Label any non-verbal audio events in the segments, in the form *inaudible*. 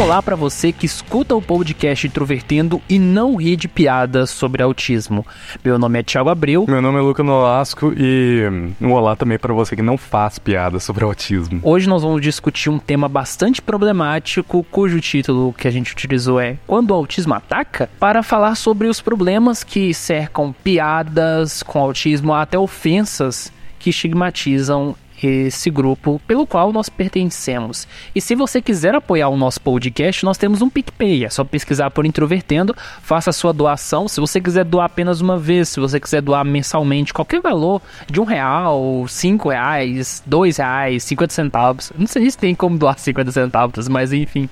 Um olá para você que escuta o podcast Introvertendo e não ri de piadas sobre autismo. Meu nome é Thiago Abreu. Meu nome é Luca Nolasco e um olá também para você que não faz piadas sobre autismo. Hoje nós vamos discutir um tema bastante problemático, cujo título que a gente utilizou é Quando o autismo ataca, para falar sobre os problemas que cercam piadas com autismo até ofensas que estigmatizam esse grupo pelo qual nós pertencemos. E se você quiser apoiar o nosso podcast, nós temos um PicPay. É só pesquisar por Introvertendo, faça a sua doação. Se você quiser doar apenas uma vez, se você quiser doar mensalmente, qualquer valor de um real, cinco reais, dois reais, cinquenta centavos. Não sei se tem como doar cinquenta centavos, mas enfim.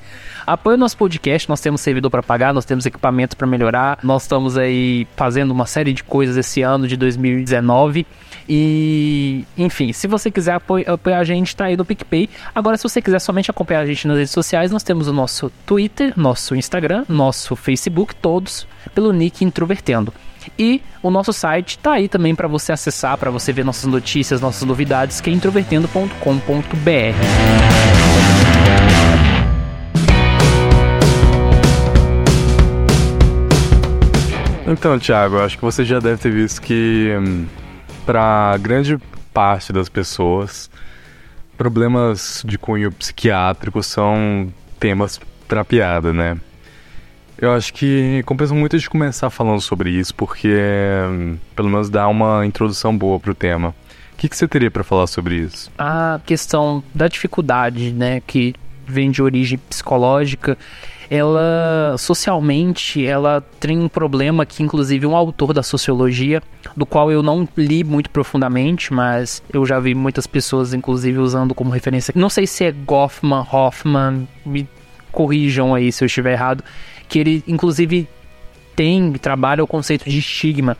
Apoie o nosso podcast, nós temos servidor para pagar, nós temos equipamento para melhorar, nós estamos aí fazendo uma série de coisas esse ano de 2019. E, enfim, se você quiser apoiar a gente, tá aí no PicPay. Agora, se você quiser somente acompanhar a gente nas redes sociais, nós temos o nosso Twitter, nosso Instagram, nosso Facebook, todos pelo nick Introvertendo. E o nosso site tá aí também para você acessar, para você ver nossas notícias, nossas novidades, que é introvertendo.com.br. Então, Thiago, acho que você já deve ter visto que hum, para grande parte das pessoas, problemas de cunho psiquiátrico são temas para piada, né? Eu acho que compensa muito de começar falando sobre isso, porque pelo menos dá uma introdução boa pro tema. O que, que você teria para falar sobre isso? A questão da dificuldade, né, que vem de origem psicológica ela socialmente ela tem um problema que inclusive um autor da sociologia, do qual eu não li muito profundamente, mas eu já vi muitas pessoas inclusive usando como referência. Não sei se é Goffman, Hoffman, me corrijam aí se eu estiver errado, que ele inclusive tem trabalha o conceito de estigma,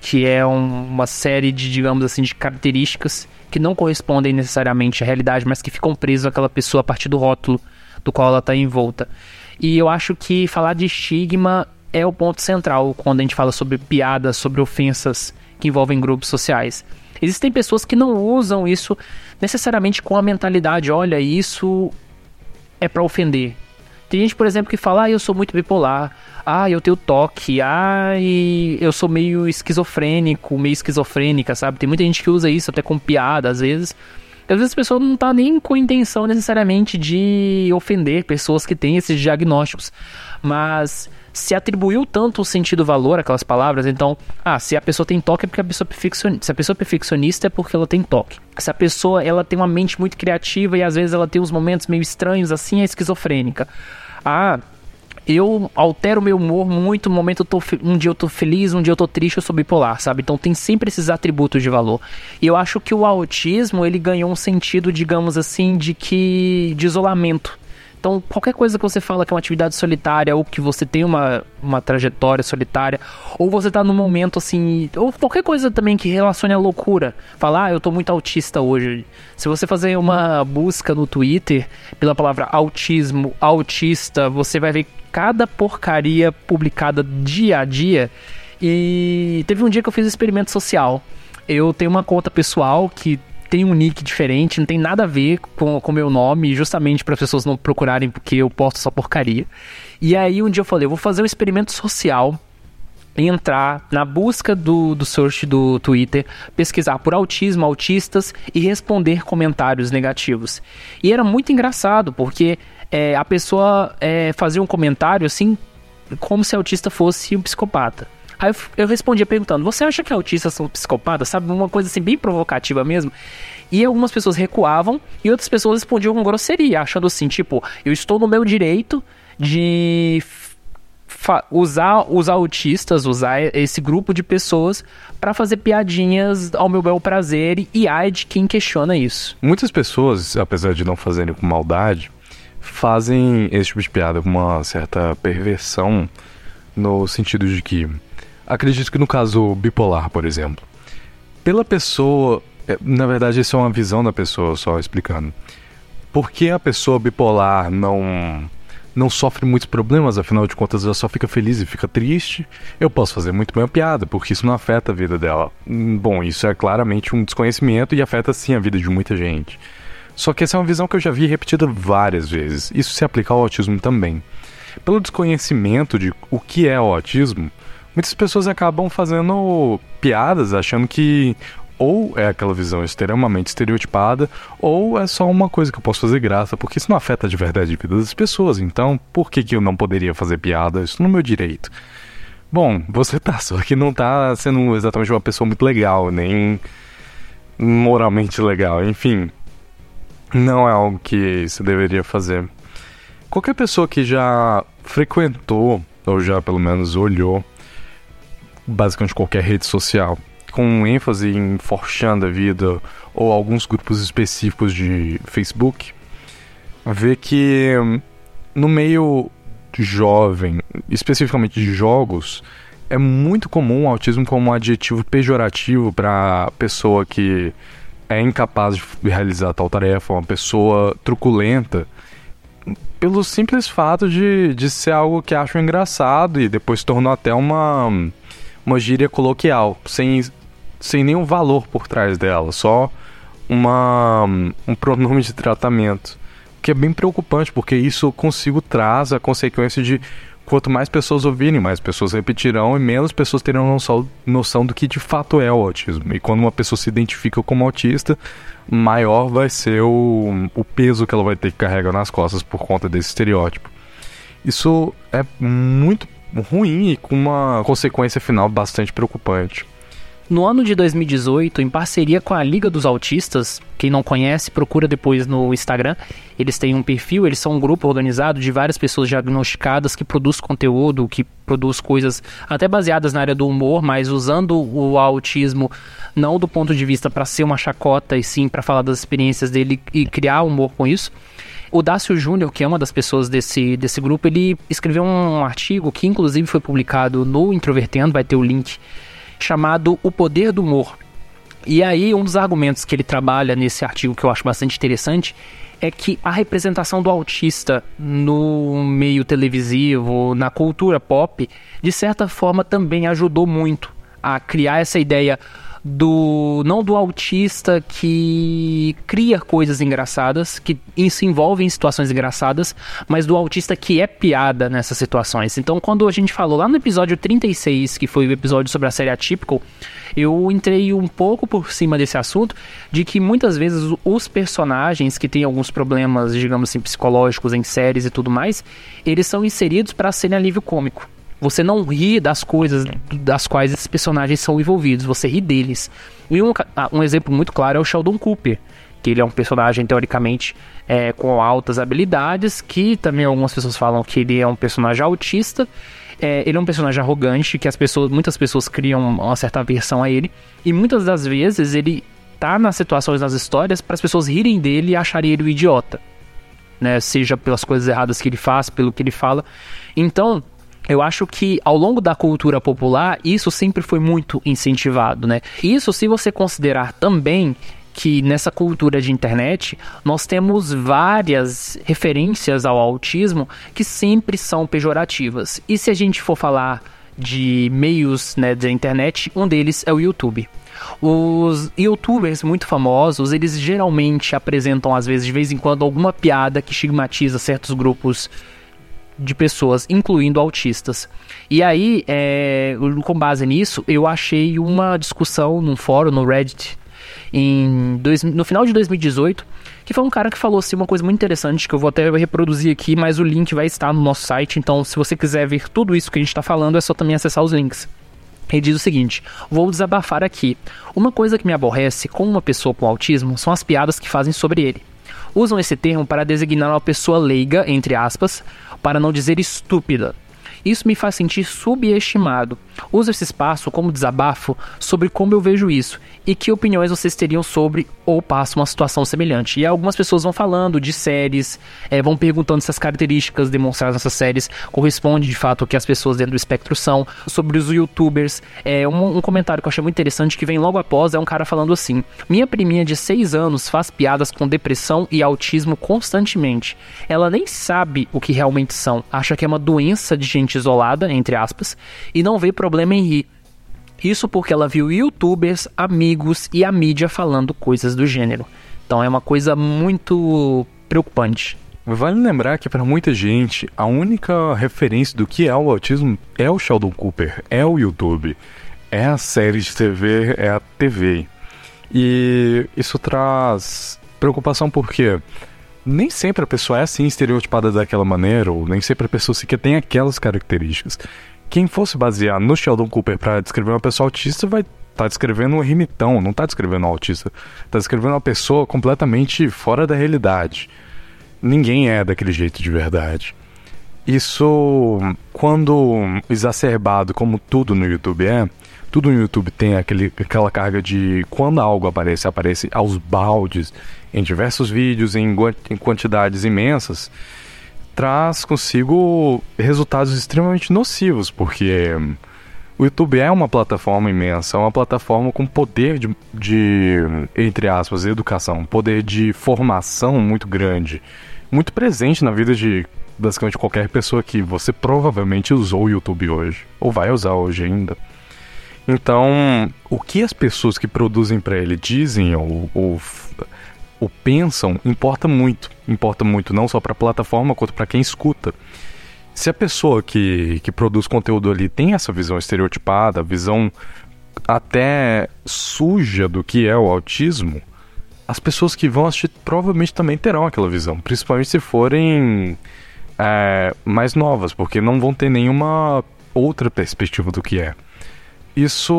que é um, uma série de, digamos assim, de características que não correspondem necessariamente à realidade, mas que ficam presas àquela pessoa a partir do rótulo do qual ela está envolta. E eu acho que falar de estigma é o ponto central quando a gente fala sobre piadas, sobre ofensas que envolvem grupos sociais. Existem pessoas que não usam isso necessariamente com a mentalidade, olha, isso é para ofender. Tem gente, por exemplo, que fala, ah, eu sou muito bipolar, ah, eu tenho toque, ah, eu sou meio esquizofrênico, meio esquizofrênica, sabe? Tem muita gente que usa isso até com piada, às vezes, às vezes a pessoa não tá nem com intenção necessariamente de ofender pessoas que têm esses diagnósticos, mas se atribuiu tanto sentido valor àquelas palavras, então, ah, se a pessoa tem toque é porque a pessoa é perfeccionista. Se a pessoa é perfeccionista é porque ela tem toque. Se a pessoa ela tem uma mente muito criativa e às vezes ela tem uns momentos meio estranhos, assim é esquizofrênica. Ah, eu altero meu humor muito. No momento eu tô, um dia eu tô feliz, um dia eu tô triste, eu sou bipolar, sabe? Então tem sempre esses atributos de valor. E eu acho que o autismo, ele ganhou um sentido, digamos assim, de que de isolamento. Então, qualquer coisa que você fala que é uma atividade solitária, ou que você tem uma, uma trajetória solitária, ou você tá num momento assim, ou qualquer coisa também que relacione a loucura. Falar, ah, eu tô muito autista hoje. Se você fazer uma busca no Twitter pela palavra autismo, autista, você vai ver cada porcaria publicada dia a dia. E teve um dia que eu fiz um experimento social. Eu tenho uma conta pessoal que tem um nick diferente, não tem nada a ver com o meu nome, justamente para as pessoas não procurarem porque eu posto só porcaria. E aí um dia eu falei, eu vou fazer um experimento social entrar na busca do, do search do Twitter, pesquisar por autismo, autistas e responder comentários negativos. E era muito engraçado, porque é, a pessoa é, fazia um comentário assim, como se autista fosse um psicopata. Aí eu, eu respondia perguntando: Você acha que autistas são psicopatas? Sabe? Uma coisa assim, bem provocativa mesmo. E algumas pessoas recuavam e outras pessoas respondiam com grosseria, achando assim: Tipo, eu estou no meu direito de usar os autistas, usar esse grupo de pessoas para fazer piadinhas ao meu bel prazer e ai de quem questiona isso. Muitas pessoas, apesar de não fazerem com maldade, fazem esse tipo de piada com uma certa perversão no sentido de que acredito que no caso bipolar, por exemplo, pela pessoa, é, na verdade isso é uma visão da pessoa só explicando. Por que a pessoa bipolar não não sofre muitos problemas, afinal de contas ela só fica feliz e fica triste, eu posso fazer muito bem a piada, porque isso não afeta a vida dela. Hum, bom, isso é claramente um desconhecimento e afeta sim a vida de muita gente. Só que essa é uma visão que eu já vi repetida várias vezes. Isso se aplica ao autismo também. Pelo desconhecimento de o que é o autismo, muitas pessoas acabam fazendo piadas achando que ou é aquela visão extremamente estereotipada, ou é só uma coisa que eu posso fazer graça, porque isso não afeta de verdade a vida das pessoas. Então, por que, que eu não poderia fazer piada? Isso no meu direito. Bom, você tá, só que não tá sendo exatamente uma pessoa muito legal, nem moralmente legal. Enfim, não é algo que se deveria fazer. Qualquer pessoa que já frequentou, ou já pelo menos olhou, basicamente qualquer rede social, com ênfase em Forchan da vida ou alguns grupos específicos de Facebook, vê que hum, no meio jovem, especificamente de jogos, é muito comum o autismo como um adjetivo pejorativo para pessoa que é incapaz de realizar tal tarefa, uma pessoa truculenta, pelo simples fato de, de ser algo que acham engraçado e depois tornou até uma, uma gíria coloquial, sem sem nenhum valor por trás dela, só uma, um pronome de tratamento. Que é bem preocupante, porque isso consigo traz a consequência de quanto mais pessoas ouvirem, mais pessoas repetirão e menos pessoas terão noção, noção do que de fato é o autismo. E quando uma pessoa se identifica como autista, maior vai ser o, o peso que ela vai ter que carregar nas costas por conta desse estereótipo. Isso é muito ruim e com uma consequência final bastante preocupante. No ano de 2018, em parceria com a Liga dos Autistas, quem não conhece, procura depois no Instagram. Eles têm um perfil, eles são um grupo organizado de várias pessoas diagnosticadas que produz conteúdo, que produz coisas até baseadas na área do humor, mas usando o autismo não do ponto de vista para ser uma chacota, e sim para falar das experiências dele e criar humor com isso. O Dácio Júnior, que é uma das pessoas desse, desse grupo, ele escreveu um artigo que inclusive foi publicado no Introvertendo, vai ter o link chamado O Poder do Humor. E aí, um dos argumentos que ele trabalha nesse artigo que eu acho bastante interessante é que a representação do autista no meio televisivo, na cultura pop, de certa forma também ajudou muito a criar essa ideia do não do autista que cria coisas engraçadas, que se envolve em situações engraçadas, mas do autista que é piada nessas situações. Então, quando a gente falou lá no episódio 36, que foi o episódio sobre a série Atypical, eu entrei um pouco por cima desse assunto, de que muitas vezes os personagens que têm alguns problemas, digamos assim, psicológicos em séries e tudo mais, eles são inseridos para serem alívio cômico. Você não ri das coisas das quais esses personagens são envolvidos, você ri deles. E um, ah, um exemplo muito claro é o Sheldon Cooper, que ele é um personagem teoricamente é, com altas habilidades, que também algumas pessoas falam que ele é um personagem autista. É, ele é um personagem arrogante, que as pessoas, muitas pessoas criam uma certa aversão a ele, e muitas das vezes ele tá nas situações, nas histórias, para as pessoas rirem dele e acharem ele um idiota. Né? Seja pelas coisas erradas que ele faz, pelo que ele fala. Então, eu acho que ao longo da cultura popular isso sempre foi muito incentivado, né? Isso se você considerar também que nessa cultura de internet nós temos várias referências ao autismo que sempre são pejorativas. E se a gente for falar de meios né, da internet, um deles é o YouTube. Os youtubers muito famosos, eles geralmente apresentam, às vezes, de vez em quando, alguma piada que estigmatiza certos grupos de pessoas, incluindo autistas. E aí, é, com base nisso, eu achei uma discussão num fórum, no Reddit, em dois, no final de 2018, que foi um cara que falou assim, uma coisa muito interessante, que eu vou até reproduzir aqui, mas o link vai estar no nosso site, então se você quiser ver tudo isso que a gente está falando, é só também acessar os links. Ele diz o seguinte: vou desabafar aqui. Uma coisa que me aborrece com uma pessoa com autismo são as piadas que fazem sobre ele. Usam esse termo para designar uma pessoa leiga, entre aspas, para não dizer estúpida. Isso me faz sentir subestimado. Uso esse espaço como desabafo sobre como eu vejo isso e que opiniões vocês teriam sobre ou passam uma situação semelhante. E algumas pessoas vão falando de séries, é, vão perguntando se as características demonstradas nessas séries correspondem de fato ao que as pessoas dentro do espectro são. Sobre os youtubers, é, um, um comentário que eu achei muito interessante que vem logo após é um cara falando assim: Minha priminha de 6 anos faz piadas com depressão e autismo constantemente. Ela nem sabe o que realmente são, acha que é uma doença de gente isolada, entre aspas, e não vê problema em rir. Isso porque ela viu youtubers, amigos e a mídia falando coisas do gênero. Então é uma coisa muito preocupante. Vale lembrar que para muita gente a única referência do que é o autismo é o Sheldon Cooper, é o YouTube, é a série de TV, é a TV. E isso traz preocupação porque nem sempre a pessoa é assim estereotipada daquela maneira, ou nem sempre a pessoa sequer tem aquelas características quem fosse basear no Sheldon Cooper para descrever uma pessoa autista vai estar tá descrevendo um ermitão, não está descrevendo um autista. Está descrevendo uma pessoa completamente fora da realidade. Ninguém é daquele jeito de verdade. Isso, quando exacerbado, como tudo no YouTube é, tudo no YouTube tem aquele, aquela carga de quando algo aparece, aparece aos baldes, em diversos vídeos, em, em quantidades imensas traz consigo resultados extremamente nocivos, porque o YouTube é uma plataforma imensa, é uma plataforma com poder de, de, entre aspas, educação, poder de formação muito grande, muito presente na vida de basicamente qualquer pessoa que você provavelmente usou o YouTube hoje, ou vai usar hoje ainda. Então, o que as pessoas que produzem para ele dizem ou, ou ou pensam importa muito. Importa muito não só para a plataforma quanto para quem escuta. Se a pessoa que, que produz conteúdo ali tem essa visão estereotipada, visão até suja do que é o autismo, as pessoas que vão assistir provavelmente também terão aquela visão, principalmente se forem é, mais novas, porque não vão ter nenhuma outra perspectiva do que é. Isso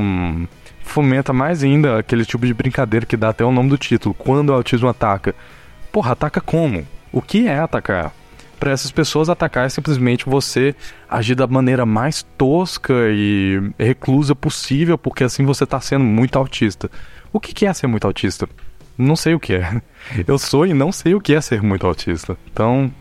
hum, fomenta mais ainda aquele tipo de brincadeira que dá até o nome do título, quando o autismo ataca. Porra, ataca como? O que é atacar? Para essas pessoas, atacar é simplesmente você agir da maneira mais tosca e reclusa possível, porque assim você está sendo muito autista. O que é ser muito autista? Não sei o que é. *laughs* Eu sou e não sei o que é ser muito autista. Então,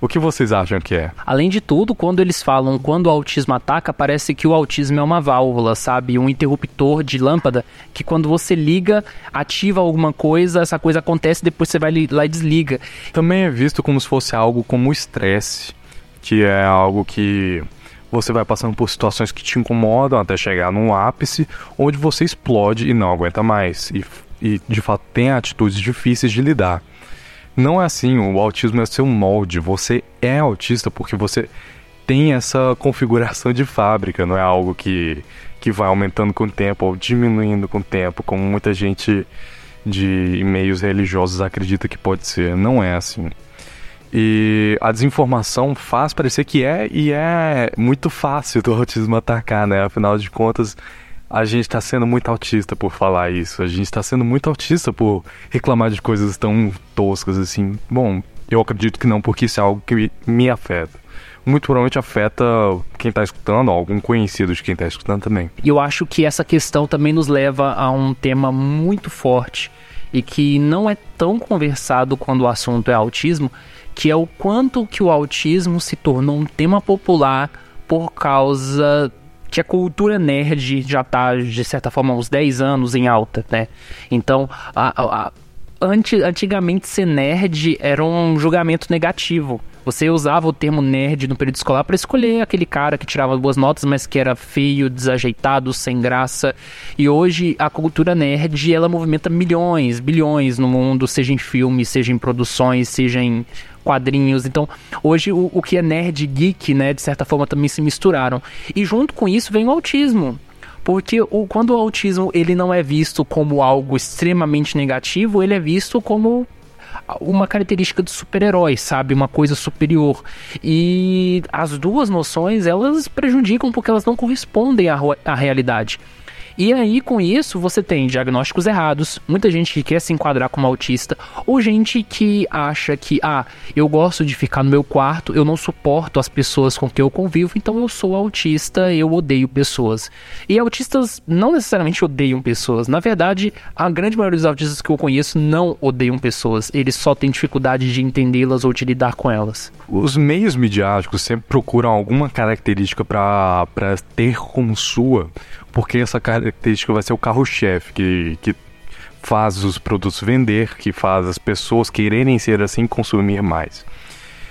o que vocês acham que é? Além de tudo, quando eles falam quando o autismo ataca, parece que o autismo é uma válvula, sabe? Um interruptor de lâmpada que quando você liga, ativa alguma coisa, essa coisa acontece, depois você vai lá e desliga. Também é visto como se fosse algo como estresse, que é algo que você vai passando por situações que te incomodam até chegar num ápice onde você explode e não aguenta mais. E, e de fato tem atitudes difíceis de lidar. Não é assim, o autismo é seu molde. Você é autista porque você tem essa configuração de fábrica, não é algo que, que vai aumentando com o tempo ou diminuindo com o tempo, como muita gente de meios religiosos acredita que pode ser. Não é assim. E a desinformação faz parecer que é, e é muito fácil do autismo atacar, né? Afinal de contas, a gente está sendo muito autista por falar isso. A gente está sendo muito autista por reclamar de coisas tão toscas assim. Bom, eu acredito que não, porque isso é algo que me afeta. Muito provavelmente afeta quem está escutando, algum conhecido de quem está escutando também. E eu acho que essa questão também nos leva a um tema muito forte e que não é tão conversado quando o assunto é autismo, que é o quanto que o autismo se tornou um tema popular por causa que a cultura nerd já está, de certa forma, uns 10 anos em alta, né? Então, a, a, anti, antigamente ser nerd era um julgamento negativo. Você usava o termo nerd no período escolar para escolher aquele cara que tirava boas notas, mas que era feio, desajeitado, sem graça. E hoje a cultura nerd ela movimenta milhões, bilhões no mundo, seja em filmes, seja em produções, seja em quadrinhos. Então, hoje o, o que é nerd geek, né, de certa forma também se misturaram. E junto com isso vem o autismo. Porque o, quando o autismo ele não é visto como algo extremamente negativo, ele é visto como uma característica de super-herói, sabe? Uma coisa superior. E as duas noções, elas prejudicam porque elas não correspondem à, à realidade. E aí, com isso, você tem diagnósticos errados, muita gente que quer se enquadrar como autista, ou gente que acha que, ah, eu gosto de ficar no meu quarto, eu não suporto as pessoas com quem eu convivo, então eu sou autista, eu odeio pessoas. E autistas não necessariamente odeiam pessoas, na verdade, a grande maioria dos autistas que eu conheço não odeiam pessoas, eles só têm dificuldade de entendê-las ou de lidar com elas. Os meios midiáticos sempre procuram alguma característica para ter como sua porque essa característica vai ser o carro-chefe que, que faz os produtos vender, que faz as pessoas quererem ser assim consumir mais.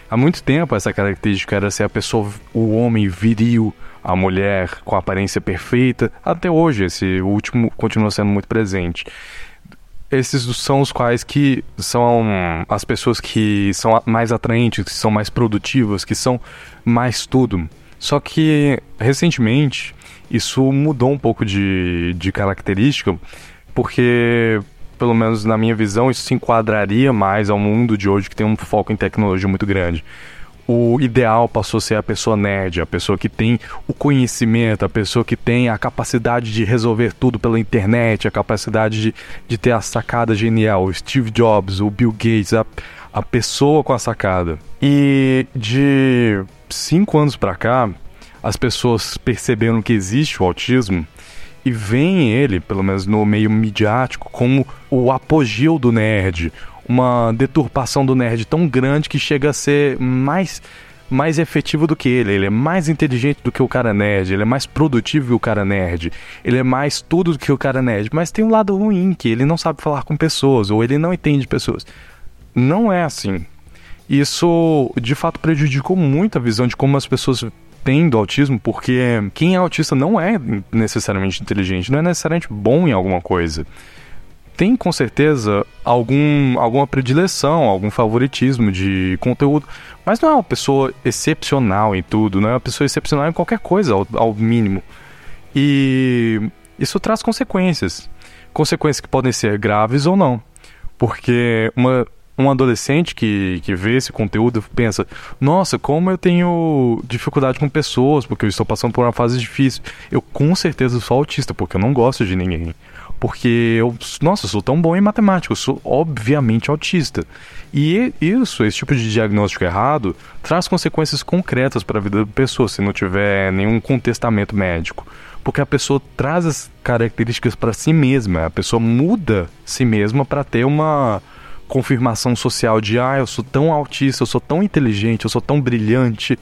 Há muito tempo essa característica era ser a pessoa, o homem viril, a mulher com a aparência perfeita. Até hoje esse último continua sendo muito presente. Esses são os quais que são as pessoas que são mais atraentes, que são mais produtivas, que são mais tudo. Só que recentemente isso mudou um pouco de, de característica, porque, pelo menos na minha visão, isso se enquadraria mais ao mundo de hoje que tem um foco em tecnologia muito grande. O ideal passou a ser a pessoa nerd, a pessoa que tem o conhecimento, a pessoa que tem a capacidade de resolver tudo pela internet, a capacidade de, de ter a sacada genial. O Steve Jobs, o Bill Gates, a, a pessoa com a sacada. E de cinco anos para cá, as pessoas perceberam que existe o autismo e veem ele, pelo menos no meio midiático, como o apogeu do nerd, uma deturpação do nerd tão grande que chega a ser mais mais efetivo do que ele, ele é mais inteligente do que o cara nerd, ele é mais produtivo que o cara nerd, ele é mais tudo do que o cara nerd, mas tem um lado ruim que ele não sabe falar com pessoas ou ele não entende pessoas. Não é assim. Isso de fato prejudicou muito a visão de como as pessoas tem do autismo, porque quem é autista não é necessariamente inteligente, não é necessariamente bom em alguma coisa. Tem com certeza algum, alguma predileção, algum favoritismo de conteúdo, mas não é uma pessoa excepcional em tudo, não é uma pessoa excepcional em qualquer coisa, ao, ao mínimo. E isso traz consequências. Consequências que podem ser graves ou não. Porque uma, um adolescente que, que vê esse conteúdo pensa: nossa, como eu tenho dificuldade com pessoas, porque eu estou passando por uma fase difícil. Eu com certeza sou autista, porque eu não gosto de ninguém. Porque eu, nossa, sou tão bom em matemática, eu sou obviamente autista. E isso, esse tipo de diagnóstico errado, traz consequências concretas para a vida da pessoa se não tiver nenhum contestamento médico. Porque a pessoa traz as características para si mesma, a pessoa muda si mesma para ter uma confirmação social de ah, eu sou tão autista, eu sou tão inteligente, eu sou tão brilhante.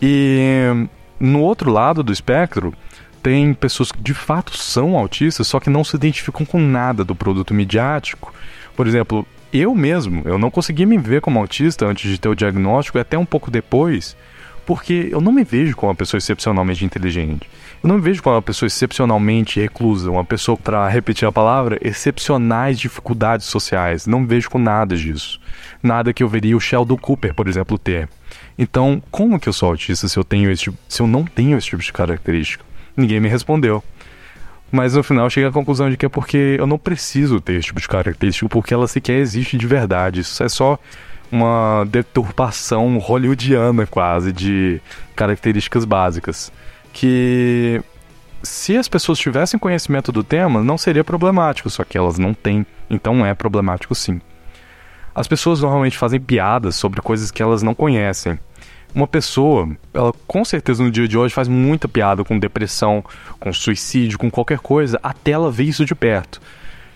E no outro lado do espectro, tem pessoas que de fato são autistas, só que não se identificam com nada do produto midiático. Por exemplo, eu mesmo, eu não consegui me ver como autista antes de ter o diagnóstico e até um pouco depois, porque eu não me vejo como uma pessoa excepcionalmente inteligente. Eu não me vejo como uma pessoa excepcionalmente reclusa, uma pessoa, para repetir a palavra, excepcionais dificuldades sociais. Não me vejo com nada disso. Nada que eu veria o Sheldon Cooper, por exemplo, ter. Então, como que eu sou autista se eu, tenho esse, tipo, se eu não tenho esse tipo de característica? Ninguém me respondeu. Mas no final cheguei à conclusão de que é porque eu não preciso ter esse tipo de característica, porque ela sequer existe de verdade. Isso é só uma deturpação hollywoodiana quase de características básicas que se as pessoas tivessem conhecimento do tema, não seria problemático, só que elas não têm, então é problemático sim. As pessoas normalmente fazem piadas sobre coisas que elas não conhecem. Uma pessoa, ela com certeza no dia de hoje faz muita piada com depressão, com suicídio, com qualquer coisa, até ela ver isso de perto.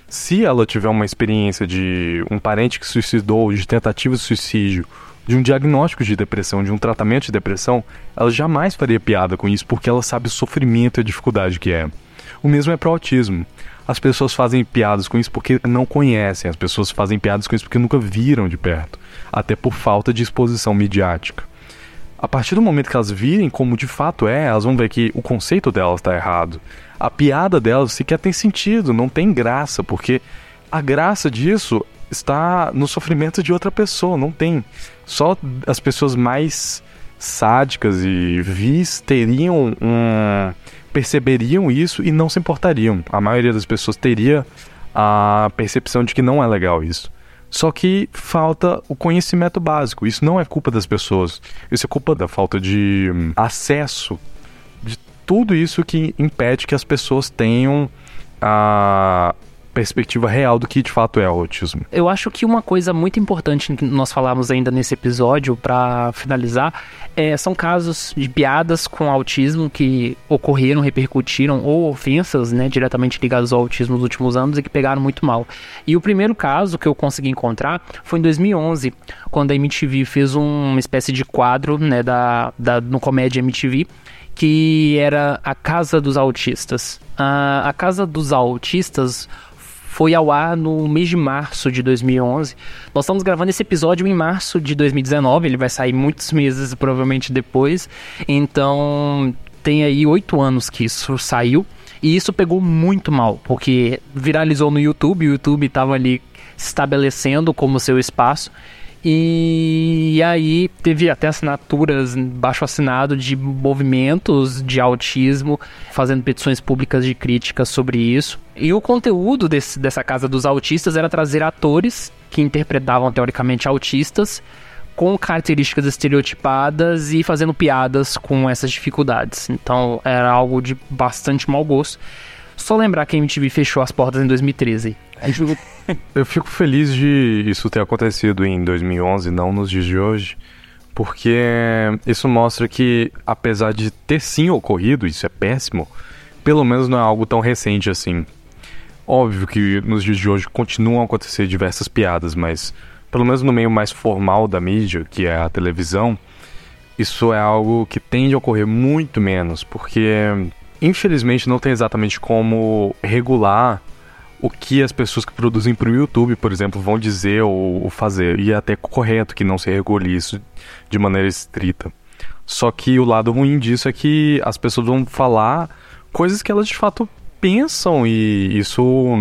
Se ela tiver uma experiência de um parente que suicidou, de tentativa de suicídio, de um diagnóstico de depressão, de um tratamento de depressão, ela jamais faria piada com isso porque ela sabe o sofrimento e a dificuldade que é. O mesmo é para o autismo. As pessoas fazem piadas com isso porque não conhecem, as pessoas fazem piadas com isso porque nunca viram de perto, até por falta de exposição midiática. A partir do momento que elas virem como de fato é, elas vão ver que o conceito delas está errado. A piada delas sequer tem sentido, não tem graça, porque a graça disso está no sofrimento de outra pessoa, não tem. Só as pessoas mais sádicas e vis teriam um, perceberiam isso e não se importariam. A maioria das pessoas teria a percepção de que não é legal isso. Só que falta o conhecimento básico. Isso não é culpa das pessoas. Isso é culpa da falta de hum, acesso de tudo isso que impede que as pessoas tenham a perspectiva real do que de fato é o autismo. Eu acho que uma coisa muito importante que nós falamos ainda nesse episódio, para finalizar, é, são casos de piadas com autismo que ocorreram, repercutiram, ou ofensas né, diretamente ligadas ao autismo nos últimos anos e que pegaram muito mal. E o primeiro caso que eu consegui encontrar foi em 2011, quando a MTV fez uma espécie de quadro né, da, da, no Comédia MTV que era a Casa dos Autistas. a Casa dos Autistas foi ao ar no mês de março de 2011. Nós estamos gravando esse episódio em março de 2019, ele vai sair muitos meses provavelmente depois. Então tem aí oito anos que isso saiu. E isso pegou muito mal, porque viralizou no YouTube, o YouTube estava ali se estabelecendo como seu espaço. E aí teve até assinaturas baixo assinado de movimentos de autismo, fazendo petições públicas de críticas sobre isso. E o conteúdo desse, dessa casa dos autistas era trazer atores que interpretavam teoricamente autistas com características estereotipadas e fazendo piadas com essas dificuldades. Então era algo de bastante mau gosto. Só lembrar que a MTV fechou as portas em 2013. Eu fico feliz de isso ter acontecido em 2011, não nos dias de hoje, porque isso mostra que, apesar de ter sim ocorrido, isso é péssimo, pelo menos não é algo tão recente assim. Óbvio que nos dias de hoje continuam a acontecer diversas piadas, mas pelo menos no meio mais formal da mídia, que é a televisão, isso é algo que tende a ocorrer muito menos, porque infelizmente não tem exatamente como regular o que as pessoas que produzem para o YouTube, por exemplo, vão dizer ou, fazer. E é até correto que não se regule isso de maneira estrita. Só que o lado ruim disso é que as pessoas vão falar coisas que elas de fato pensam e isso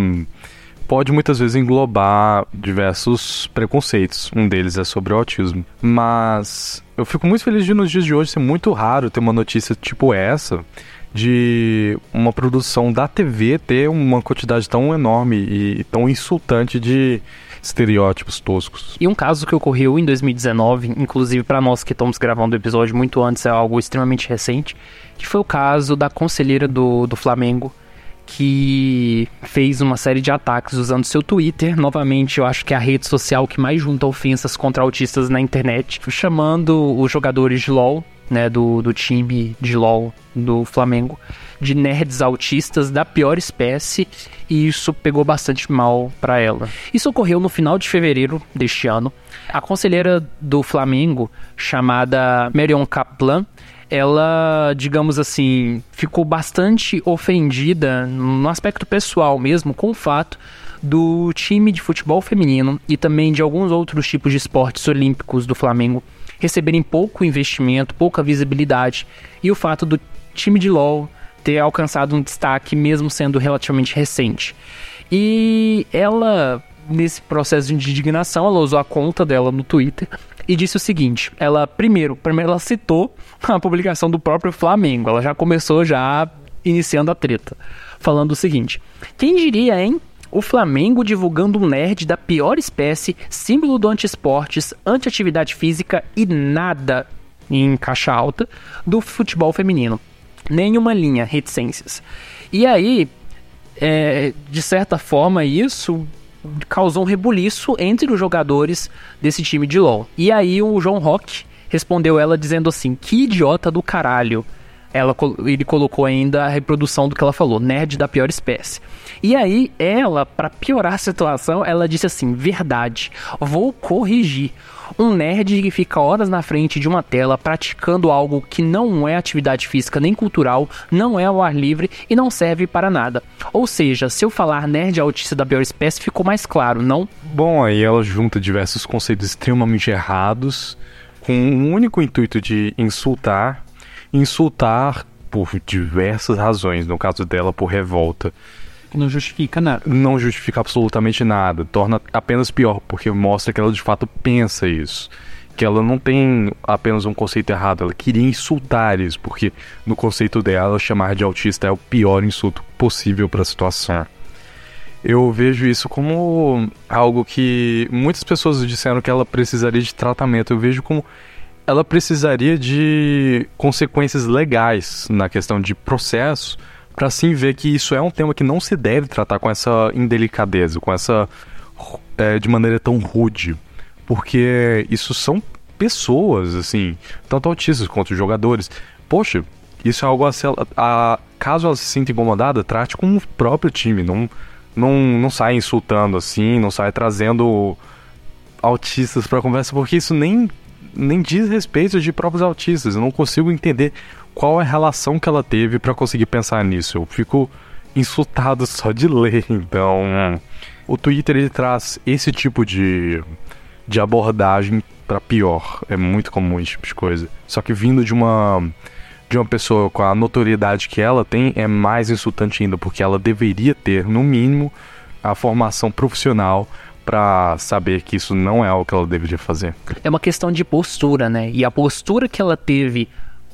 pode muitas vezes englobar diversos preconceitos. Um deles é sobre o autismo. Mas eu fico muito feliz de nos dias de hoje ser muito raro ter uma notícia tipo essa de uma produção da TV ter uma quantidade tão enorme e tão insultante de estereótipos toscos. E um caso que ocorreu em 2019, inclusive para nós que estamos gravando o episódio muito antes, é algo extremamente recente, que foi o caso da conselheira do, do Flamengo, que fez uma série de ataques usando seu Twitter. Novamente, eu acho que é a rede social que mais junta ofensas contra autistas na internet, chamando os jogadores de LoL né, do, do time de LoL do Flamengo, de nerds autistas da pior espécie, e isso pegou bastante mal para ela. Isso ocorreu no final de fevereiro deste ano. A conselheira do Flamengo, chamada Marion Kaplan, ela, digamos assim, ficou bastante ofendida no aspecto pessoal mesmo com o fato do time de futebol feminino e também de alguns outros tipos de esportes olímpicos do Flamengo receberem pouco investimento, pouca visibilidade, e o fato do time de LoL ter alcançado um destaque mesmo sendo relativamente recente. E ela, nesse processo de indignação, ela usou a conta dela no Twitter e disse o seguinte: ela primeiro, primeiro ela citou a publicação do próprio Flamengo. Ela já começou já iniciando a treta, falando o seguinte: quem diria, hein? O Flamengo divulgando um nerd da pior espécie, símbolo do anti-esportes, anti-atividade física e nada, em caixa alta, do futebol feminino. Nenhuma linha, reticências. E aí, é, de certa forma, isso causou um rebuliço entre os jogadores desse time de LoL. E aí o João Rock respondeu ela dizendo assim: Que idiota do caralho ela, ele colocou ainda a reprodução do que ela falou, nerd da pior espécie. E aí, ela, para piorar a situação, ela disse assim: verdade, vou corrigir. Um nerd que fica horas na frente de uma tela praticando algo que não é atividade física nem cultural, não é ao ar livre e não serve para nada. Ou seja, se eu falar nerd autista da pior espécie, ficou mais claro, não? Bom, aí ela junta diversos conceitos extremamente errados com o um único intuito de insultar insultar por diversas razões, no caso dela por revolta. Não justifica nada. Não justifica absolutamente nada. Torna apenas pior, porque mostra que ela de fato pensa isso. Que ela não tem apenas um conceito errado, ela queria insultar isso, porque no conceito dela, chamar de autista é o pior insulto possível para a situação. Eu vejo isso como algo que muitas pessoas disseram que ela precisaria de tratamento. Eu vejo como ela precisaria de consequências legais na questão de processo para sim ver que isso é um tema que não se deve tratar com essa indelicadeza, com essa é, de maneira tão rude, porque isso são pessoas, assim, tanto autistas quanto jogadores. Poxa, isso é algo a, a caso ela se sinta incomodada, trate com o próprio time, não não, não sai insultando assim, não sai trazendo autistas para conversa, porque isso nem nem diz respeito de próprios autistas. Eu não consigo entender qual é a relação que ela teve para conseguir pensar nisso. Eu fico insultado *laughs* só de ler. Então, o Twitter ele traz esse tipo de, de abordagem para pior. É muito comum esse tipo de coisa. Só que vindo de uma de uma pessoa com a notoriedade que ela tem é mais insultante ainda, porque ela deveria ter, no mínimo, a formação profissional para saber que isso não é algo que ela deveria fazer. É uma questão de postura, né? E a postura que ela teve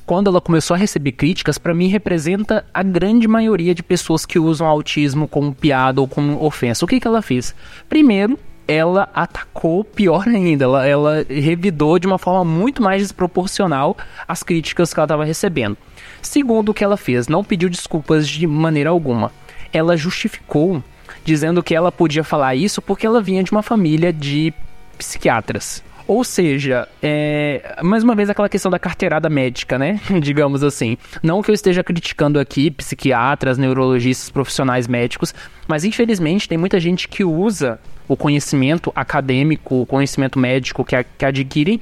quando ela começou a receber críticas, para mim representa a grande maioria de pessoas que usam autismo como piada ou como ofensa. O que, que ela fez? Primeiro, ela atacou pior ainda, ela, ela revidou de uma forma muito mais desproporcional as críticas que ela estava recebendo. Segundo, o que ela fez? Não pediu desculpas de maneira alguma. Ela justificou dizendo que ela podia falar isso porque ela vinha de uma família de psiquiatras. Ou seja, é, mais uma vez aquela questão da carteirada médica, né? *laughs* Digamos assim. Não que eu esteja criticando aqui psiquiatras, neurologistas, profissionais médicos, mas infelizmente tem muita gente que usa o conhecimento acadêmico, o conhecimento médico que, que adquirem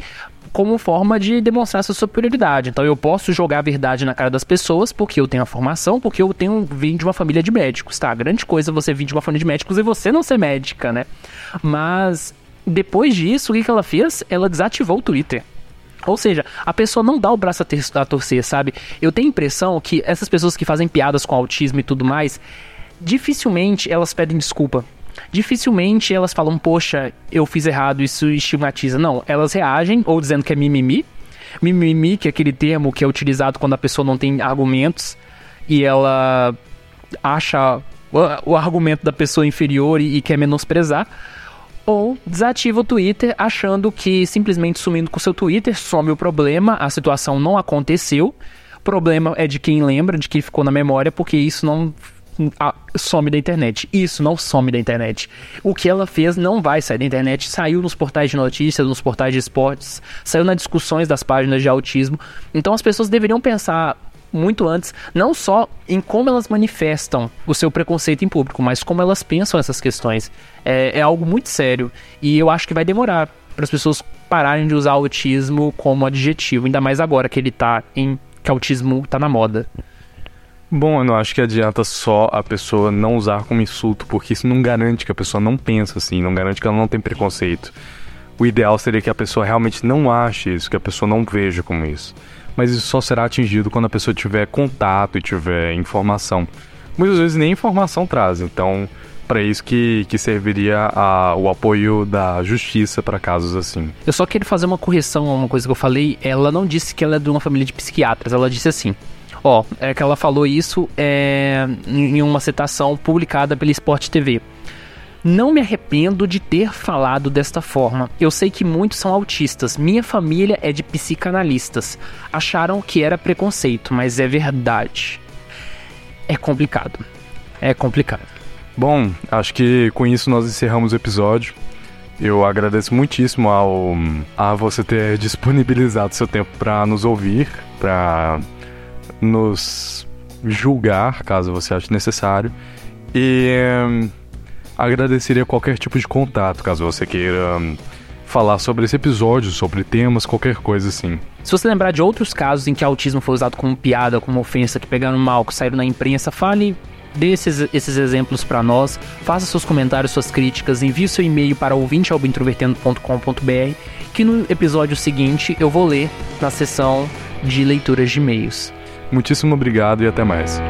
como forma de demonstrar sua superioridade. Então eu posso jogar a verdade na cara das pessoas porque eu tenho a formação, porque eu tenho vim de uma família de médicos, tá? grande coisa você vir de uma família de médicos e você não ser médica, né? Mas depois disso, o que, que ela fez? Ela desativou o Twitter. Ou seja, a pessoa não dá o braço a, ter, a torcer, sabe? Eu tenho a impressão que essas pessoas que fazem piadas com autismo e tudo mais, dificilmente elas pedem desculpa. Dificilmente elas falam, poxa, eu fiz errado, isso estigmatiza. Não, elas reagem ou dizendo que é mimimi. Mimimi, que é aquele termo que é utilizado quando a pessoa não tem argumentos e ela acha o, argumento da pessoa inferior e, e quer menosprezar ou desativa o Twitter achando que simplesmente sumindo com seu Twitter some o problema, a situação não aconteceu. O problema é de quem lembra, de quem ficou na memória, porque isso não some da internet. Isso não some da internet. O que ela fez não vai sair da internet. Saiu nos portais de notícias, nos portais de esportes, saiu nas discussões das páginas de autismo. Então as pessoas deveriam pensar muito antes, não só em como elas manifestam o seu preconceito em público, mas como elas pensam essas questões. É, é algo muito sério e eu acho que vai demorar para as pessoas pararem de usar autismo como adjetivo, ainda mais agora que ele tá em que autismo tá na moda. Bom, eu não acho que adianta só a pessoa não usar como insulto, porque isso não garante que a pessoa não pensa assim, não garante que ela não tem preconceito. O ideal seria que a pessoa realmente não ache isso, que a pessoa não veja como isso mas isso só será atingido quando a pessoa tiver contato e tiver informação. Muitas vezes nem informação traz, então para isso que, que serviria a, o apoio da justiça para casos assim. Eu só quero fazer uma correção a uma coisa que eu falei. Ela não disse que ela é de uma família de psiquiatras, ela disse assim. Ó, é que ela falou isso é, em uma citação publicada pela Sport TV. Não me arrependo de ter falado desta forma. Eu sei que muitos são autistas. Minha família é de psicanalistas. Acharam que era preconceito, mas é verdade. É complicado. É complicado. Bom, acho que com isso nós encerramos o episódio. Eu agradeço muitíssimo ao a você ter disponibilizado seu tempo para nos ouvir, para nos julgar, caso você ache necessário. E agradeceria qualquer tipo de contato, caso você queira hum, falar sobre esse episódio, sobre temas, qualquer coisa assim. Se você lembrar de outros casos em que autismo foi usado como piada, como ofensa, que pegaram mal, que saíram na imprensa, fale desses esses exemplos para nós, faça seus comentários, suas críticas, envie seu e-mail para ouvintealbointrovertendo.com.br que no episódio seguinte eu vou ler na sessão de leituras de e-mails. Muitíssimo obrigado e até mais.